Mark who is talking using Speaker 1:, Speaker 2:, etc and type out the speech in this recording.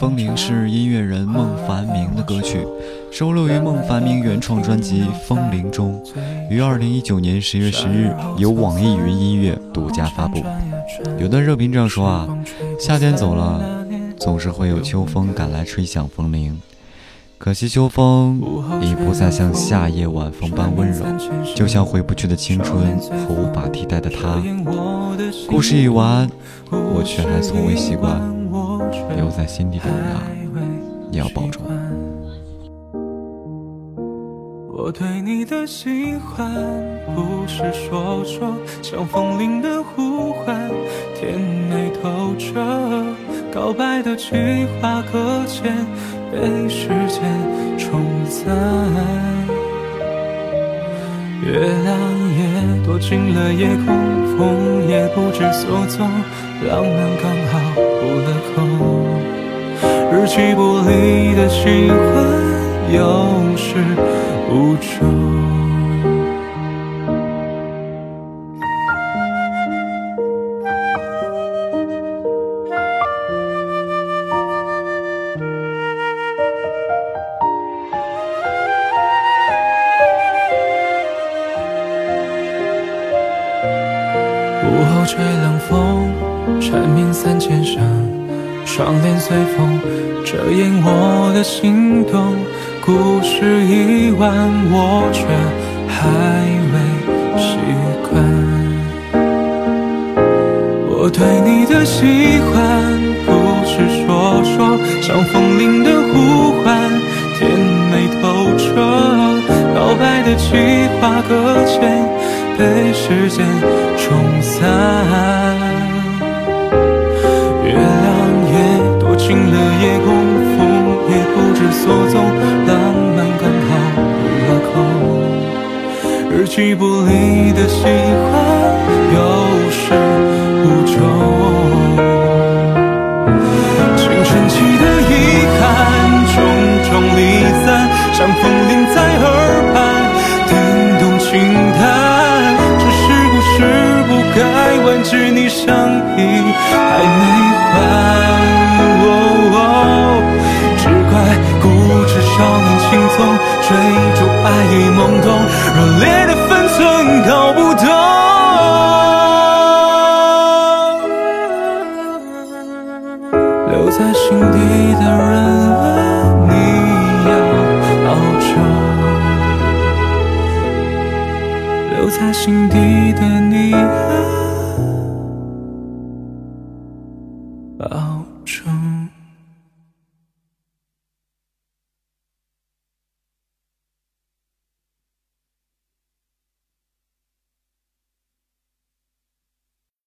Speaker 1: 风铃》是音乐人孟凡明的歌曲，收录于孟凡明原创专辑《风铃》中，于二零一九年十月十日由网易云音乐独家发布。有段热评这样说啊：夏天走了，总是会有秋风赶来吹响风铃。可惜秋风已不再像夏夜晚风般温柔，就像回不去的青春和无法替代的他。故事已完，我却还从未习惯留在心底的你，你要保重。
Speaker 2: 我对你的喜欢，不是说说，像风铃的呼唤，甜美透彻，告白的计划搁浅。被时间冲散，月亮也躲进了夜空，风也不知所踪，浪漫刚好补了空，日期不离的喜欢有始无终。午后吹冷风，蝉鸣三千声，窗帘随风遮掩我的心动。故事已完，我却还未习惯。我对你的喜欢，不是说说，像风铃的呼唤，甜美透彻，告白的计划搁浅。被时间冲散，也躲进了夜空，风也不知所踪，浪漫刚好补了空，日期不离的喜欢有始无终，青春期的遗憾，种种离散，像风铃在耳畔，叮咚轻叹。万句你伤意还没还，追逐爱已懵懂，热烈的分寸搞不懂。留在心底的人啊，你要保重。留在心底的你啊。保重。